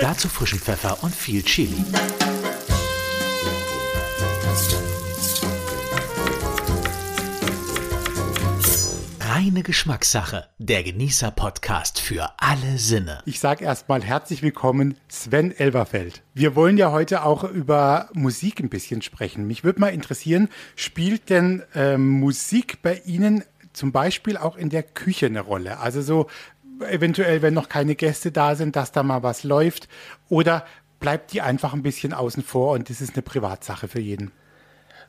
Dazu frischen Pfeffer und viel Chili. Reine Geschmackssache. Der Genießer-Podcast für alle Sinne. Ich sage erstmal herzlich willkommen, Sven Elberfeld. Wir wollen ja heute auch über Musik ein bisschen sprechen. Mich würde mal interessieren, spielt denn äh, Musik bei Ihnen zum Beispiel auch in der Küche eine Rolle? Also so eventuell, wenn noch keine Gäste da sind, dass da mal was läuft? Oder bleibt die einfach ein bisschen außen vor und das ist eine Privatsache für jeden?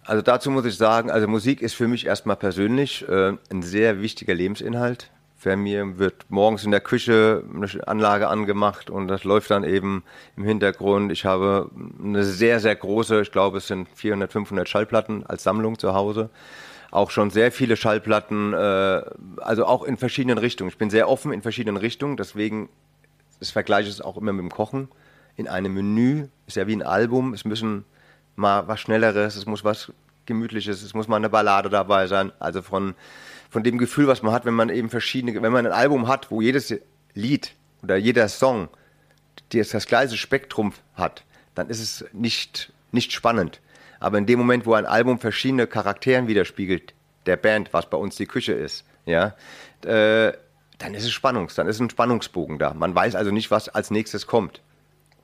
Also dazu muss ich sagen, also Musik ist für mich erstmal persönlich äh, ein sehr wichtiger Lebensinhalt. Für mir wird morgens in der Küche eine Anlage angemacht und das läuft dann eben im Hintergrund. Ich habe eine sehr, sehr große, ich glaube es sind 400, 500 Schallplatten als Sammlung zu Hause. Auch schon sehr viele Schallplatten, äh, also auch in verschiedenen Richtungen. Ich bin sehr offen in verschiedenen Richtungen, deswegen das vergleiche es auch immer mit dem Kochen. In einem Menü ist ja wie ein Album, es müssen mal was Schnelleres, es muss was Gemütliches, es muss mal eine Ballade dabei sein. Also von, von dem Gefühl, was man hat, wenn man eben verschiedene, wenn man ein Album hat, wo jedes Lied oder jeder Song das, das gleiche Spektrum hat, dann ist es nicht, nicht spannend. Aber in dem Moment, wo ein Album verschiedene Charakteren widerspiegelt, der Band, was bei uns die Küche ist, ja, äh, dann ist es Spannungs, dann ist ein Spannungsbogen da. Man weiß also nicht, was als nächstes kommt.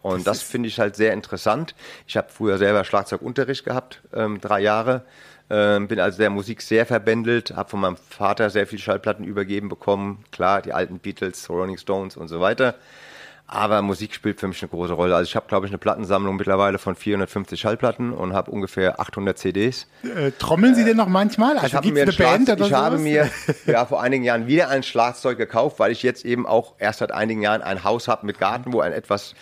Und das, das finde ich halt sehr interessant. Ich habe früher selber Schlagzeugunterricht gehabt, ähm, drei Jahre. Ähm, bin also der Musik sehr verbändelt, habe von meinem Vater sehr viel Schallplatten übergeben bekommen. Klar, die alten Beatles, Rolling Stones und so weiter. Aber Musik spielt für mich eine große Rolle. Also ich habe, glaube ich, eine Plattensammlung mittlerweile von 450 Schallplatten und habe ungefähr 800 CDs. Äh, trommeln Sie denn noch manchmal? Also ich, mir eine Band oder ich habe mir ja, vor einigen Jahren wieder ein Schlagzeug gekauft, weil ich jetzt eben auch erst seit einigen Jahren ein Haus habe mit Garten, wo ein etwas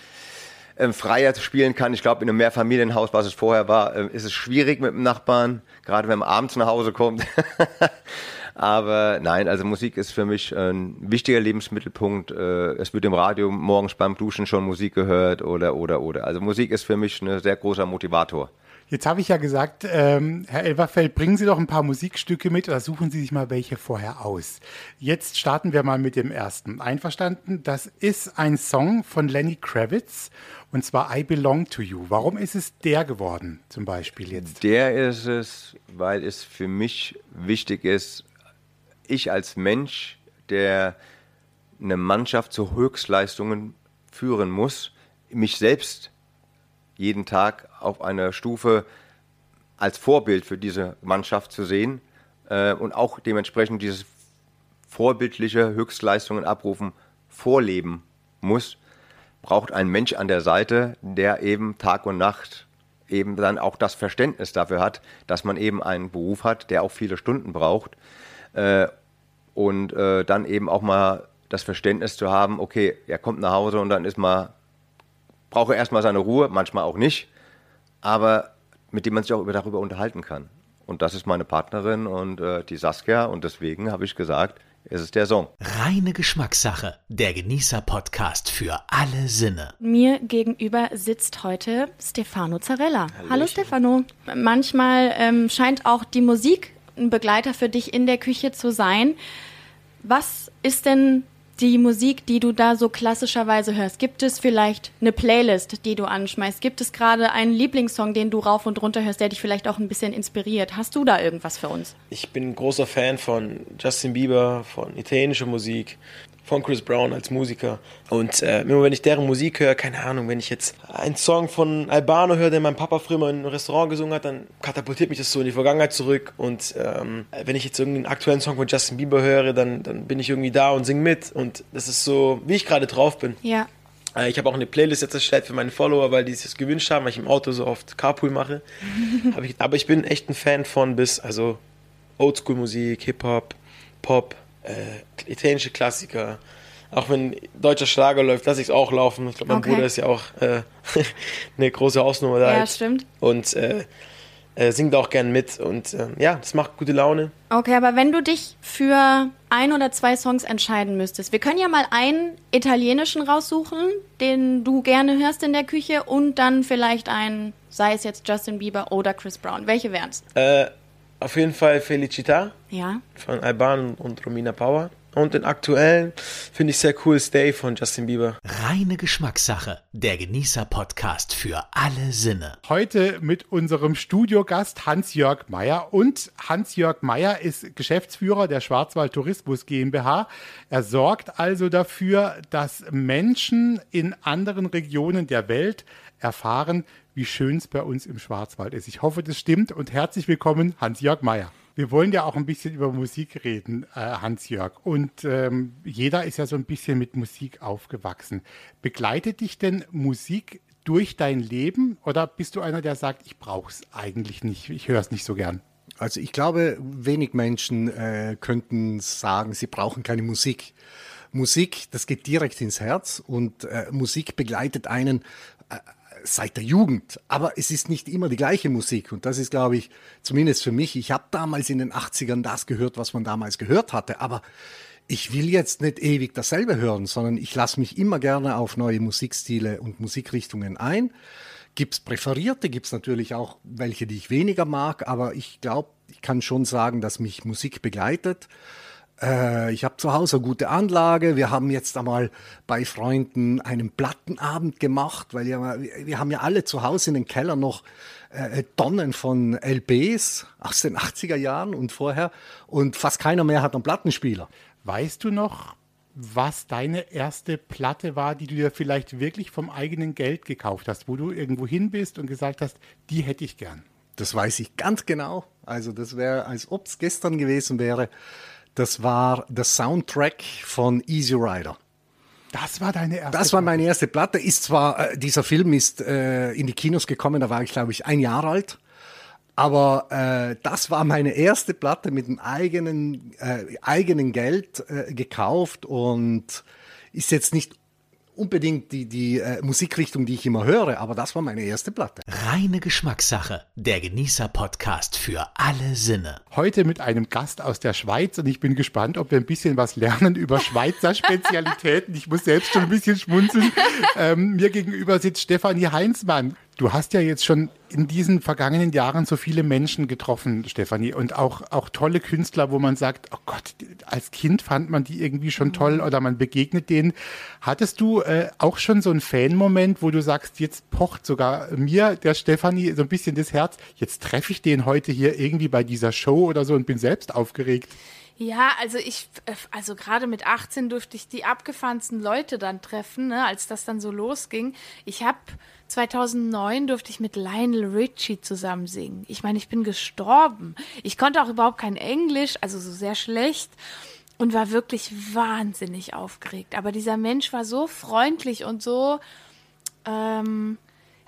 ähm, freier spielen kann. Ich glaube, in einem Mehrfamilienhaus, was es vorher war, äh, ist es schwierig mit dem Nachbarn, gerade wenn man abends nach Hause kommt. Aber nein, also Musik ist für mich ein wichtiger Lebensmittelpunkt. Äh, es wird im Radio morgens beim Duschen schon Musik gehört oder, oder, oder. Also Musik ist für mich ein sehr großer Motivator. Jetzt habe ich ja gesagt, ähm, Herr Elberfeld, bringen Sie doch ein paar Musikstücke mit oder suchen Sie sich mal welche vorher aus. Jetzt starten wir mal mit dem ersten. Einverstanden? Das ist ein Song von Lenny Kravitz und zwar I Belong to You. Warum ist es der geworden, zum Beispiel jetzt? Der ist es, weil es für mich wichtig ist, ich als Mensch, der eine Mannschaft zu Höchstleistungen führen muss, mich selbst jeden Tag auf einer Stufe als Vorbild für diese Mannschaft zu sehen äh, und auch dementsprechend dieses vorbildliche Höchstleistungen abrufen vorleben muss, braucht ein Mensch an der Seite, der eben Tag und Nacht eben dann auch das Verständnis dafür hat, dass man eben einen Beruf hat, der auch viele Stunden braucht äh, und äh, dann eben auch mal das Verständnis zu haben, okay, er kommt nach Hause und dann ist mal brauche erstmal seine Ruhe, manchmal auch nicht, aber mit dem man sich auch darüber unterhalten kann. Und das ist meine Partnerin und äh, die Saskia und deswegen habe ich gesagt, es ist der Song. Reine Geschmackssache, der Genießer-Podcast für alle Sinne. Mir gegenüber sitzt heute Stefano Zarella. Hallöchen. Hallo Stefano. Manchmal ähm, scheint auch die Musik ein Begleiter für dich in der Küche zu sein. Was ist denn die Musik, die du da so klassischerweise hörst? Gibt es vielleicht eine Playlist, die du anschmeißt? Gibt es gerade einen Lieblingssong, den du rauf und runter hörst, der dich vielleicht auch ein bisschen inspiriert? Hast du da irgendwas für uns? Ich bin großer Fan von Justin Bieber, von italienischer Musik von Chris Brown als Musiker. Und äh, immer wenn ich deren Musik höre, keine Ahnung, wenn ich jetzt einen Song von Albano höre, den mein Papa früher mal in einem Restaurant gesungen hat, dann katapultiert mich das so in die Vergangenheit zurück. Und ähm, wenn ich jetzt irgendeinen aktuellen Song von Justin Bieber höre, dann, dann bin ich irgendwie da und singe mit. Und das ist so, wie ich gerade drauf bin. Ja. Äh, ich habe auch eine Playlist jetzt erstellt für meine Follower, weil die sich das gewünscht haben, weil ich im Auto so oft Carpool mache. ich, aber ich bin echt ein Fan von bis, also Oldschool-Musik, Hip-Hop, Pop, äh, italienische Klassiker. Auch wenn deutscher Schlager läuft, lasse ich es auch laufen. Ich glaube, mein okay. Bruder ist ja auch äh, eine große Hausnummer da. Ja, jetzt. stimmt. Und äh, äh, singt auch gern mit und äh, ja, das macht gute Laune. Okay, aber wenn du dich für ein oder zwei Songs entscheiden müsstest, wir können ja mal einen italienischen raussuchen, den du gerne hörst in der Küche und dann vielleicht einen, sei es jetzt Justin Bieber oder Chris Brown. Welche wären's? Äh, auf jeden Fall Felicita. Ja. Von Alban und Romina Power. Und den aktuellen finde ich sehr cool, Stay von Justin Bieber. Reine Geschmackssache, der Genießer-Podcast für alle Sinne. Heute mit unserem Studiogast Hans-Jörg Meyer. Und Hans-Jörg Meyer ist Geschäftsführer der Schwarzwald Tourismus GmbH. Er sorgt also dafür, dass Menschen in anderen Regionen der Welt erfahren, wie schön es bei uns im Schwarzwald ist. Ich hoffe, das stimmt und herzlich willkommen, Hans-Jörg Meyer. Wir wollen ja auch ein bisschen über Musik reden, äh, Hans-Jörg. Und ähm, jeder ist ja so ein bisschen mit Musik aufgewachsen. Begleitet dich denn Musik durch dein Leben oder bist du einer, der sagt, ich brauche es eigentlich nicht, ich höre es nicht so gern? Also ich glaube, wenig Menschen äh, könnten sagen, sie brauchen keine Musik. Musik, das geht direkt ins Herz und äh, Musik begleitet einen äh, seit der Jugend. Aber es ist nicht immer die gleiche Musik. Und das ist, glaube ich, zumindest für mich. Ich habe damals in den 80ern das gehört, was man damals gehört hatte. Aber ich will jetzt nicht ewig dasselbe hören, sondern ich lasse mich immer gerne auf neue Musikstile und Musikrichtungen ein. Gibt es präferierte, gibt es natürlich auch welche, die ich weniger mag, aber ich glaube, ich kann schon sagen, dass mich Musik begleitet. Äh, ich habe zu Hause eine gute Anlage. Wir haben jetzt einmal bei Freunden einen Plattenabend gemacht, weil ja, wir haben ja alle zu Hause in den Keller noch äh, Tonnen von LPs aus den 80er Jahren und vorher und fast keiner mehr hat einen Plattenspieler. Weißt du noch, was deine erste Platte war, die du dir vielleicht wirklich vom eigenen Geld gekauft hast, wo du irgendwo hin bist und gesagt hast, die hätte ich gern? Das weiß ich ganz genau. Also das wäre, als ob es gestern gewesen wäre. Das war der Soundtrack von Easy Rider. Das war deine erste Das war meine erste Platte. Ist zwar, äh, dieser Film ist äh, in die Kinos gekommen, da war ich, glaube ich, ein Jahr alt. Aber äh, das war meine erste Platte mit dem eigenen, äh, eigenen Geld äh, gekauft und ist jetzt nicht unbedingt die, die äh, Musikrichtung, die ich immer höre, aber das war meine erste Platte. Reine Geschmackssache, der Genießer-Podcast für alle Sinne. Heute mit einem Gast aus der Schweiz und ich bin gespannt, ob wir ein bisschen was lernen über Schweizer Spezialitäten. Ich muss selbst schon ein bisschen schmunzeln. Ähm, mir gegenüber sitzt Stefanie Heinzmann. Du hast ja jetzt schon in diesen vergangenen Jahren so viele Menschen getroffen, Stefanie, und auch, auch tolle Künstler, wo man sagt, oh Gott, als Kind fand man die irgendwie schon mhm. toll oder man begegnet denen. Hattest du äh, auch schon so einen Fan-Moment, wo du sagst, jetzt pocht sogar mir, der Stefanie, so ein bisschen das Herz, jetzt treffe ich den heute hier irgendwie bei dieser Show oder so und bin selbst aufgeregt? Ja, also ich, also gerade mit 18 durfte ich die abgefahrensten Leute dann treffen, ne, als das dann so losging. Ich habe 2009 durfte ich mit Lionel Richie zusammen singen. Ich meine, ich bin gestorben. Ich konnte auch überhaupt kein Englisch, also so sehr schlecht und war wirklich wahnsinnig aufgeregt. Aber dieser Mensch war so freundlich und so, ähm,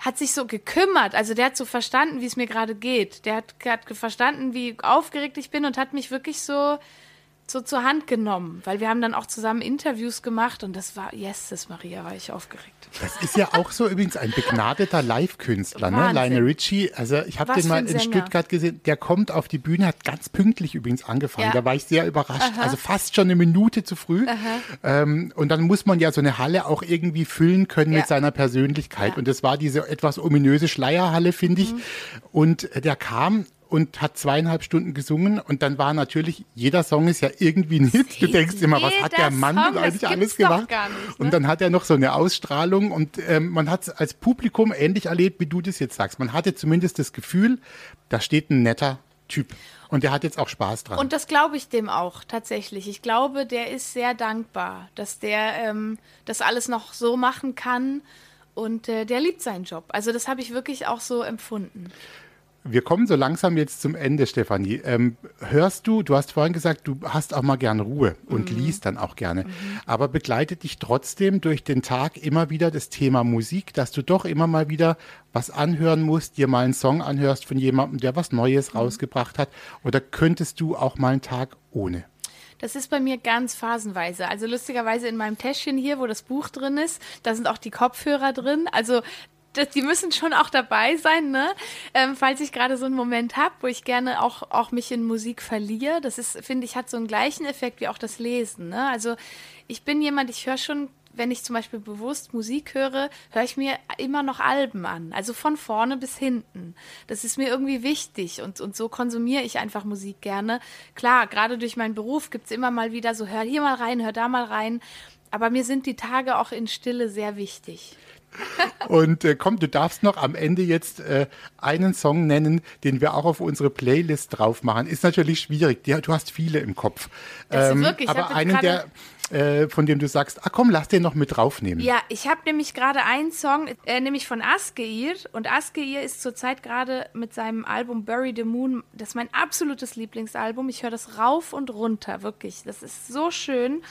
hat sich so gekümmert. Also der hat so verstanden, wie es mir gerade geht. Der hat, hat verstanden, wie aufgeregt ich bin und hat mich wirklich so so zur Hand genommen, weil wir haben dann auch zusammen Interviews gemacht und das war, yes, das Maria, war ich aufgeregt. Das ist ja auch so übrigens ein begnadeter Live-Künstler, ne? Lionel Richie. Also ich habe den mal in. Stuttgart gesehen. Der kommt auf die Bühne, hat ganz pünktlich übrigens angefangen. Ja. Da war ich sehr überrascht. Aha. Also fast schon eine Minute zu früh. Ähm, und dann muss man ja so eine Halle auch irgendwie füllen können ja. mit seiner Persönlichkeit. Ja. Und das war diese etwas ominöse Schleierhalle, finde ich. Mhm. Und der kam und hat zweieinhalb Stunden gesungen und dann war natürlich, jeder Song ist ja irgendwie ein Hit. Du denkst immer, was hat der Mann Song, eigentlich alles gemacht? Nicht, ne? Und dann hat er noch so eine Ausstrahlung und ähm, man hat es als Publikum ähnlich erlebt, wie du das jetzt sagst. Man hatte zumindest das Gefühl, da steht ein netter Typ. Und der hat jetzt auch Spaß dran. Und das glaube ich dem auch tatsächlich. Ich glaube, der ist sehr dankbar, dass der ähm, das alles noch so machen kann. Und äh, der liebt seinen Job. Also das habe ich wirklich auch so empfunden. Wir kommen so langsam jetzt zum Ende, Stefanie. Ähm, hörst du, du hast vorhin gesagt, du hast auch mal gern Ruhe und mhm. liest dann auch gerne. Mhm. Aber begleitet dich trotzdem durch den Tag immer wieder das Thema Musik, dass du doch immer mal wieder was anhören musst, dir mal einen Song anhörst von jemandem, der was Neues mhm. rausgebracht hat? Oder könntest du auch mal einen Tag ohne? Das ist bei mir ganz phasenweise. Also lustigerweise in meinem Täschchen hier, wo das Buch drin ist, da sind auch die Kopfhörer drin. Also das, die müssen schon auch dabei sein, ne? Ähm, falls ich gerade so einen Moment habe, wo ich gerne auch, auch mich in Musik verliere. Das ist, finde ich, hat so einen gleichen Effekt wie auch das Lesen. Ne? Also ich bin jemand, ich höre schon wenn ich zum Beispiel bewusst Musik höre, höre ich mir immer noch Alben an. Also von vorne bis hinten. Das ist mir irgendwie wichtig und, und so konsumiere ich einfach Musik gerne. Klar, gerade durch meinen Beruf gibt es immer mal wieder so, hör hier mal rein, hör da mal rein. Aber mir sind die Tage auch in Stille sehr wichtig. Und äh, komm, du darfst noch am Ende jetzt äh, einen Song nennen, den wir auch auf unsere Playlist drauf machen. Ist natürlich schwierig. Du hast viele im Kopf. Das ähm, wirklich, aber einen, der, äh, von dem du sagst, ah komm, lass den noch mit draufnehmen. Ja, ich habe nämlich gerade einen Song, äh, nämlich von Askeir. Und Askeir ist zurzeit gerade mit seinem Album Bury the Moon, das ist mein absolutes Lieblingsalbum. Ich höre das rauf und runter, wirklich. Das ist so schön.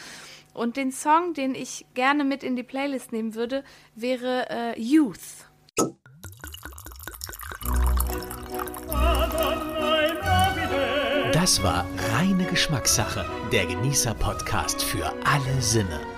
Und den Song, den ich gerne mit in die Playlist nehmen würde, wäre äh, Youth. Das war reine Geschmackssache, der Genießer-Podcast für alle Sinne.